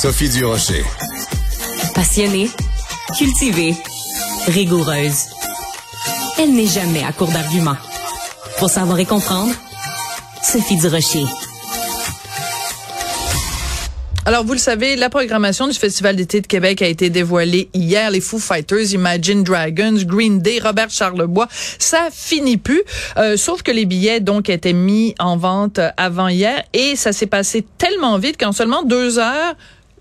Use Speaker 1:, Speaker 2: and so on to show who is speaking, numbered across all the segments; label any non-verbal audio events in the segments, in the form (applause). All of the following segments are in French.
Speaker 1: Sophie Durocher.
Speaker 2: Passionnée, cultivée, rigoureuse. Elle n'est jamais à court d'arguments. Pour savoir et comprendre, Sophie Durocher.
Speaker 3: Alors, vous le savez, la programmation du Festival d'été de Québec a été dévoilée hier. Les Foo Fighters, Imagine Dragons, Green Day, Robert Charlebois, ça finit plus. Euh, sauf que les billets, donc, étaient mis en vente avant hier et ça s'est passé tellement vite qu'en seulement deux heures,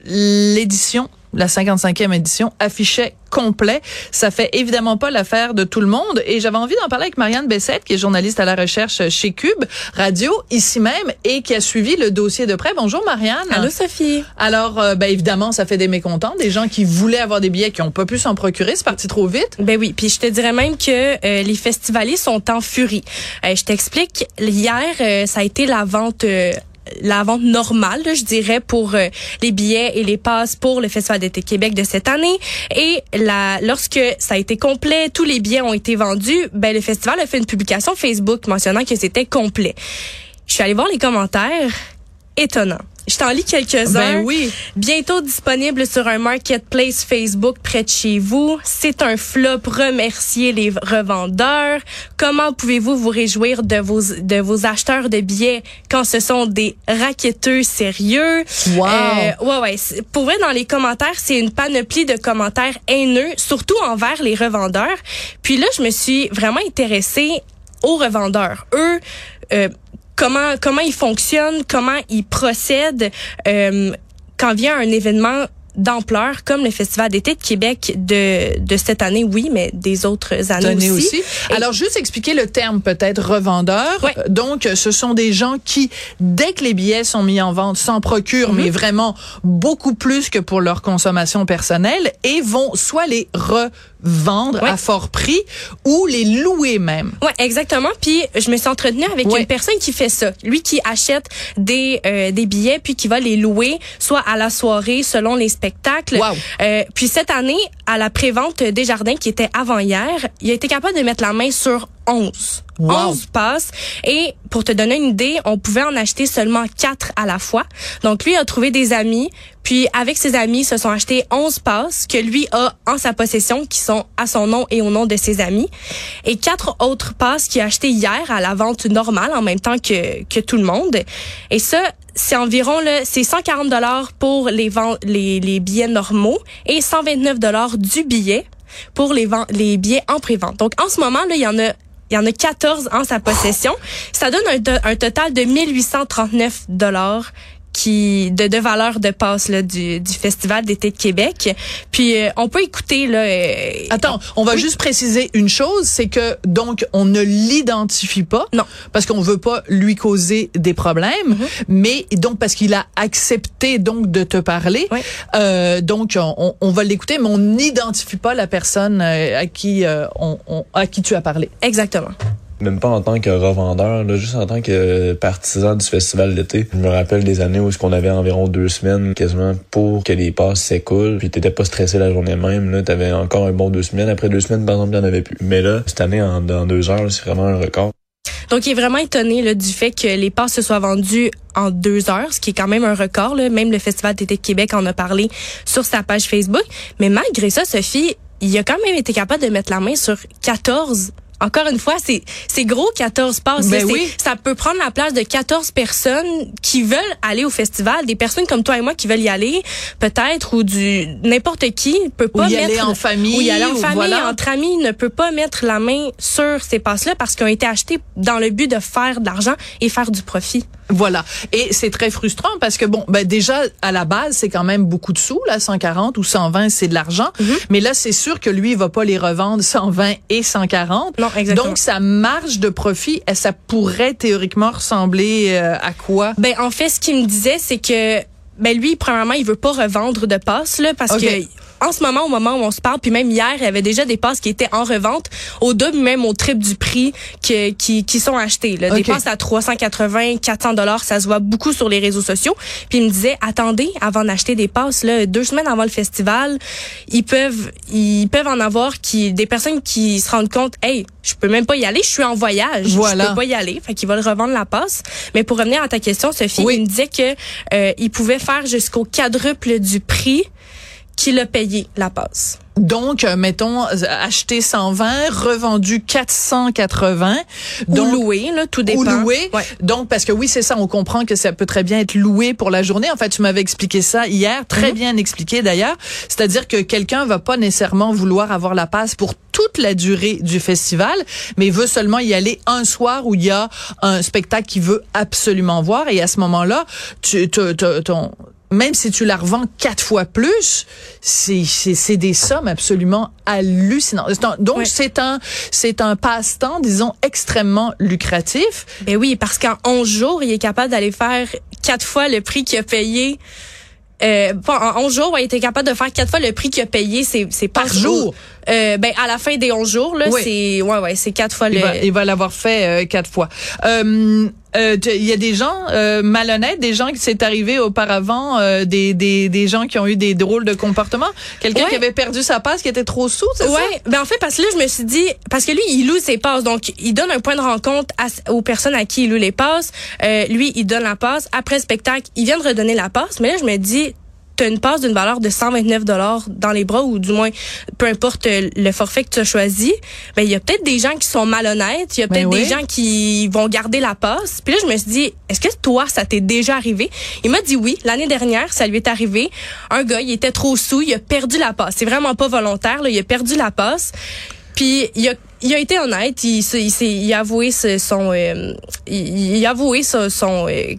Speaker 3: l'édition la 55e édition affichait complet. Ça fait évidemment pas l'affaire de tout le monde et j'avais envie d'en parler avec Marianne Bessette qui est journaliste à la recherche chez Cube Radio ici même et qui a suivi le dossier de près. Bonjour Marianne.
Speaker 4: Allô Sophie.
Speaker 3: Alors euh, ben évidemment ça fait des mécontents, des gens qui voulaient avoir des billets qui ont pas pu s'en procurer, c'est parti trop vite.
Speaker 4: Ben oui, puis je te dirais même que euh, les festivaliers sont en furie. Euh, je t'explique, hier ça a été la vente la vente normale, je dirais, pour euh, les billets et les passes pour le Festival d'été Québec de cette année. Et lorsque ça a été complet, tous les billets ont été vendus, ben le festival a fait une publication Facebook mentionnant que c'était complet. Je suis allée voir les commentaires. Étonnant. Je t'en lis quelques-uns.
Speaker 3: Ben oui.
Speaker 4: Bientôt disponible sur un marketplace Facebook près de chez vous. C'est un flop. Remerciez les revendeurs. Comment pouvez-vous vous réjouir de vos de vos acheteurs de billets quand ce sont des raquetteux sérieux?
Speaker 3: Wow.
Speaker 4: Euh, ouais ouais. Pour vrai, dans les commentaires, c'est une panoplie de commentaires haineux, surtout envers les revendeurs. Puis là, je me suis vraiment intéressée aux revendeurs. Eux. Euh, comment comment ils fonctionnent, comment ils procèdent euh, quand vient un événement d'ampleur comme le Festival d'été de Québec de, de cette année, oui, mais des autres années aussi.
Speaker 3: Alors, juste expliquer le terme peut-être revendeur.
Speaker 4: Ouais.
Speaker 3: Donc, ce sont des gens qui, dès que les billets sont mis en vente, s'en procurent,
Speaker 4: Mhm.
Speaker 3: mais vraiment beaucoup plus que pour leur consommation personnelle et vont soit les
Speaker 4: Ouais.
Speaker 3: à fort prix ou les louer même.
Speaker 4: Ouais, exactement. Puis je me suis entretenue avec
Speaker 3: Ouais.
Speaker 4: une personne qui fait ça. Lui qui achète des euh, des billets puis qui va les louer soit à la soirée selon les spectacles.
Speaker 3: Wow.
Speaker 4: Euh, puis cette année à la prévente des jardins qui était avant hier, il a été capable de mettre la main sur 11.
Speaker 3: Wow.
Speaker 4: 11 passes et pour te donner une idée, on pouvait en acheter seulement 4 à la fois. Donc lui a trouvé des amis, puis avec ses amis, se sont achetés 11 passes que lui a en sa possession qui sont à son nom et au nom de ses amis et quatre autres passes qu'il a achetées hier à la vente normale en même temps que que tout le monde. Et ça c'est environ là, c'est 140 dollars pour les, les les billets normaux et 129 dollars du billet pour les les billets en prévente. Donc en ce moment là, il y en a il y en a 14 en sa possession. Ça donne un, un total de 1839 dollars qui de, de valeur de passe là, du, du festival d'été de Québec. Puis euh, on peut écouter là. euh,
Speaker 3: Attends, on va
Speaker 4: Oui.
Speaker 3: juste préciser une chose, c'est que donc on ne l'identifie pas,
Speaker 4: Non.
Speaker 3: parce qu'on veut pas lui causer des problèmes,
Speaker 4: Mm-hmm.
Speaker 3: mais donc parce qu'il a accepté donc de te parler,
Speaker 4: Oui.
Speaker 3: euh, donc on, on va l'écouter, mais on n'identifie pas la personne euh, à qui euh, on, on- à qui tu as parlé.
Speaker 4: Exactement.
Speaker 5: Même pas en tant que revendeur, là, juste en tant que partisan du festival d'été. Je me rappelle des années où ce qu'on avait environ deux semaines quasiment pour que les passes s'écoulent. Puis t'étais pas stressé la journée même. Là, t'avais encore un bon deux semaines. Après deux semaines, par exemple, il y en avait plus. Mais là, cette année, en, deux heures, c'est vraiment un record.
Speaker 4: Donc, il est vraiment étonné là, du fait que les passes se soient vendues en deux heures, ce qui est quand même un record. Là. Même le Festival d'été de Québec en a parlé sur sa page Facebook. Mais malgré ça, Sophie, il a quand même été capable de mettre la main sur 14 encore une fois, c'est c'est gros 14 passes.
Speaker 3: Ben oui.
Speaker 4: Ça peut prendre la place de 14 personnes qui veulent aller au festival, des personnes comme toi et moi qui veulent y aller, peut-être ou du n'importe qui peut
Speaker 3: Ou
Speaker 4: pas
Speaker 3: y
Speaker 4: mettre
Speaker 3: aller en famille,
Speaker 4: ou y aller en
Speaker 3: ou
Speaker 4: famille,
Speaker 3: voilà.
Speaker 4: entre amis, ne peut pas mettre la main sur ces passes-là parce qu'ils ont été achetés dans le but de faire de l'argent et faire du profit.
Speaker 3: Voilà. Et c'est très frustrant parce que bon, ben déjà à la base c'est quand même beaucoup de sous là, 140 ou 120 c'est de l'argent, mais là c'est sûr que lui il va pas les revendre 120 et 140.
Speaker 4: Non, exactement.
Speaker 3: Donc sa marge de profit, ça pourrait théoriquement ressembler euh, à quoi?
Speaker 4: Ben en fait, ce qu'il me disait, c'est que ben lui, premièrement, il veut pas revendre de passes là parce que en ce moment, au moment où on se parle, puis même hier, il y avait déjà des passes qui étaient en revente au double, même au triple du prix que, qui, qui sont achetées. Là. Des passes à 380, 400 dollars, ça se voit beaucoup sur les réseaux sociaux. Puis il me disait, attendez, avant d'acheter des passes, là, deux semaines avant le festival, ils peuvent, ils peuvent en avoir qui, des personnes qui se rendent compte, hey, je peux même pas y aller, je suis en voyage,
Speaker 3: voilà.
Speaker 4: je peux pas y aller, fait qu'ils veulent revendre la passe. Mais pour revenir à ta question, Sophie, il me disait que euh, il pouvait faire jusqu'au quadruple du prix qu'il a payé la passe.
Speaker 3: Donc, euh, mettons, acheté 120, revendu 480. Donc,
Speaker 4: ou loué, là, tout dépend.
Speaker 3: Ou loué. Ouais. Donc, parce que oui, c'est ça, on comprend que ça peut très bien être loué pour la journée. En fait, tu m'avais expliqué ça hier, très mm -hmm. bien expliqué d'ailleurs. C'est-à-dire que quelqu'un va pas nécessairement vouloir avoir la passe pour toute la durée du festival, mais veut seulement y aller un soir où il y a un spectacle qu'il veut absolument voir. Et à ce moment-là, tu, ton même si tu la revends quatre fois plus, c'est c'est des sommes absolument hallucinantes. Donc c'est un c'est un passe-temps disons extrêmement lucratif.
Speaker 4: Ben oui, parce qu'en 11 jours, il est capable d'aller faire quatre fois le prix qu'il a payé. Euh, en 11 jours, il était capable de faire quatre fois le prix qu'il a payé. C'est c'est
Speaker 3: par jour.
Speaker 4: Euh, ben à la fin des 11 jours là, oui. c'est ouais ouais, c'est quatre fois
Speaker 3: il
Speaker 4: le.
Speaker 3: Va, il va l'avoir fait euh, quatre fois. Euh, il y a des gens euh, malhonnêtes, des gens qui s'est arrivé auparavant, euh, des, des, des gens qui ont eu des drôles de comportements. Quelqu'un
Speaker 4: ouais.
Speaker 3: qui avait perdu sa passe, qui était trop sous, c'est
Speaker 4: ouais.
Speaker 3: ça?
Speaker 4: Ben en fait, parce que là, je me suis dit, parce que lui, il loue ses passes, donc il donne un point de rencontre à, aux personnes à qui il loue les passes. Euh, lui, il donne la passe. Après le spectacle, il vient de redonner la passe. Mais là, je me dis, tu as une passe d'une valeur de 129 dollars dans les bras ou du moins peu importe le forfait que tu as choisi, ben il y a peut-être des gens qui sont malhonnêtes, il y a peut-être
Speaker 3: ben oui.
Speaker 4: des gens qui vont garder la passe. Puis là je me suis dit est-ce que toi ça t'est déjà arrivé? Il m'a dit oui, l'année dernière, ça lui est arrivé. Un gars, il était trop sous, il a perdu la passe. C'est vraiment pas volontaire, là, il a perdu la passe. Puis il a il a été honnête, il, il, il, il a avoué son euh, il, il, a avoué son, son euh,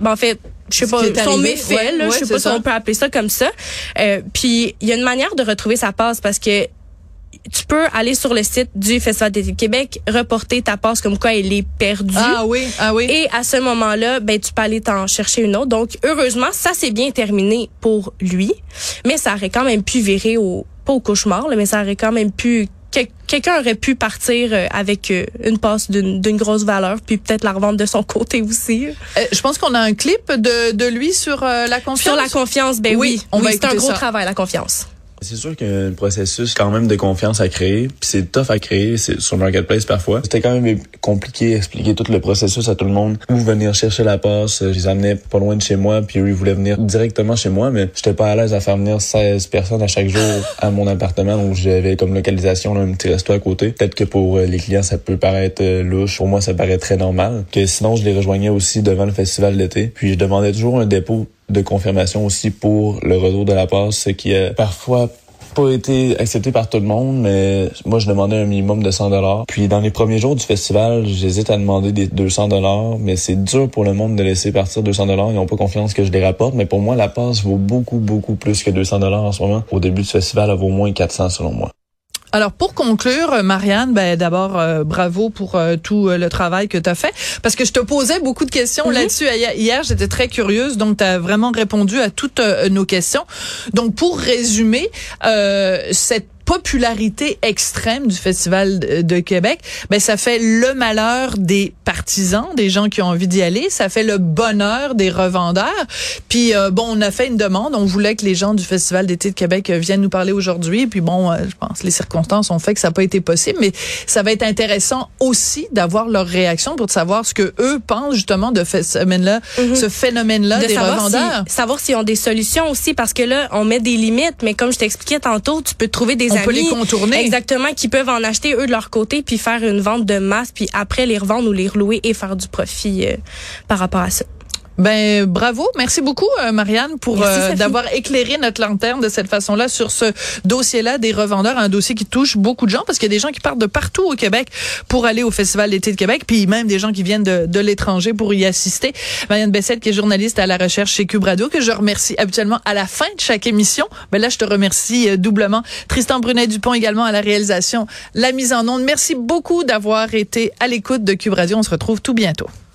Speaker 4: ben, en fait je sais pas son méfait
Speaker 3: ouais,
Speaker 4: là,
Speaker 3: ouais,
Speaker 4: je sais pas
Speaker 3: ça.
Speaker 4: si on peut appeler ça comme ça. Euh, puis il y a une manière de retrouver sa passe parce que tu peux aller sur le site du Festival d'été de Québec, reporter ta passe comme quoi elle est perdue.
Speaker 3: Ah oui, ah oui.
Speaker 4: Et à ce moment-là, ben tu peux aller t'en chercher une autre. Donc heureusement, ça s'est bien terminé pour lui, mais ça aurait quand même pu virer au pas au cauchemar, là, mais ça aurait quand même pu quelqu'un aurait pu partir avec une passe d'une grosse valeur, puis peut-être la revendre de son (laughs) côté aussi.
Speaker 3: Euh, je pense qu'on a un clip de, de lui sur euh, la confiance.
Speaker 4: Sur la confiance, ben oui.
Speaker 3: on
Speaker 4: oui, c'est un gros
Speaker 3: ça.
Speaker 4: travail, la confiance.
Speaker 5: C'est sûr qu'il y a un processus quand même de confiance à créer, puis c'est tough à créer c'est sur Marketplace parfois. C'était quand même compliqué d'expliquer tout le processus à tout le monde, où venir chercher la passe. Je les amenais pas loin de chez moi, puis eux ils voulaient venir directement chez moi, mais j'étais pas à l'aise à faire venir 16 personnes à chaque jour (laughs) à mon appartement où j'avais comme localisation là, un petit resto à côté. Peut-être que pour les clients ça peut paraître louche, pour moi ça paraît très normal. Que sinon je les rejoignais aussi devant le festival d'été, puis je demandais toujours un dépôt de confirmation aussi pour le retour de la passe, ce qui a parfois pas été accepté par tout le monde, mais moi je demandais un minimum de 100 dollars. Puis dans les premiers jours du festival, j'hésite à demander des 200 dollars, mais c'est dur pour le monde de laisser partir 200 dollars. Ils n'ont pas confiance que je les rapporte, mais pour moi la passe vaut beaucoup beaucoup plus que 200 dollars en ce moment. Au début du festival, elle vaut au moins 400 selon moi.
Speaker 3: Alors pour conclure, Marianne, ben d'abord euh, bravo pour euh, tout euh, le travail que tu as fait parce que je te posais beaucoup de questions
Speaker 4: Mhm.
Speaker 3: là-dessus hier, j'étais très curieuse donc tu as vraiment répondu à toutes nos questions. Donc pour résumer, cette popularité extrême du Festival de, de Québec, ben ça fait le malheur des partisans, des gens qui ont envie d'y aller, ça fait le bonheur des revendeurs. Puis euh, bon, on a fait une demande, on voulait que les gens du Festival d'été de Québec euh, viennent nous parler aujourd'hui, puis bon, euh, je pense les circonstances ont fait que ça n'a pas été possible, mais ça va être intéressant aussi d'avoir leur réaction pour savoir ce que eux pensent justement de ce phénomène-là, mm -hmm. ce phénomène-là des revendeurs.
Speaker 4: Si, savoir s'ils ont des solutions aussi parce que là, on met des limites, mais comme je t'expliquais tantôt, tu peux trouver des
Speaker 3: on
Speaker 4: amis
Speaker 3: peut les contourner.
Speaker 4: Exactement, qui peuvent en acheter eux de leur côté puis faire une vente de masse puis après les revendre ou les relouer et faire du profit euh, par rapport à ça.
Speaker 3: Ben bravo, merci beaucoup euh, Marianne pour euh, d'avoir éclairé notre lanterne de cette façon-là sur ce dossier-là des revendeurs, un dossier qui touche beaucoup de gens parce qu'il y a des gens qui partent de partout au Québec pour aller au Festival d'été de Québec, puis même des gens qui viennent de, de l'étranger pour y assister. Marianne Bessette qui est journaliste à la recherche chez Cube Radio que je remercie habituellement à la fin de chaque émission. Mais là je te remercie euh, doublement. Tristan Brunet Dupont également à la réalisation, la mise en onde. Merci beaucoup d'avoir été à l'écoute de Cube Radio. On se retrouve tout bientôt.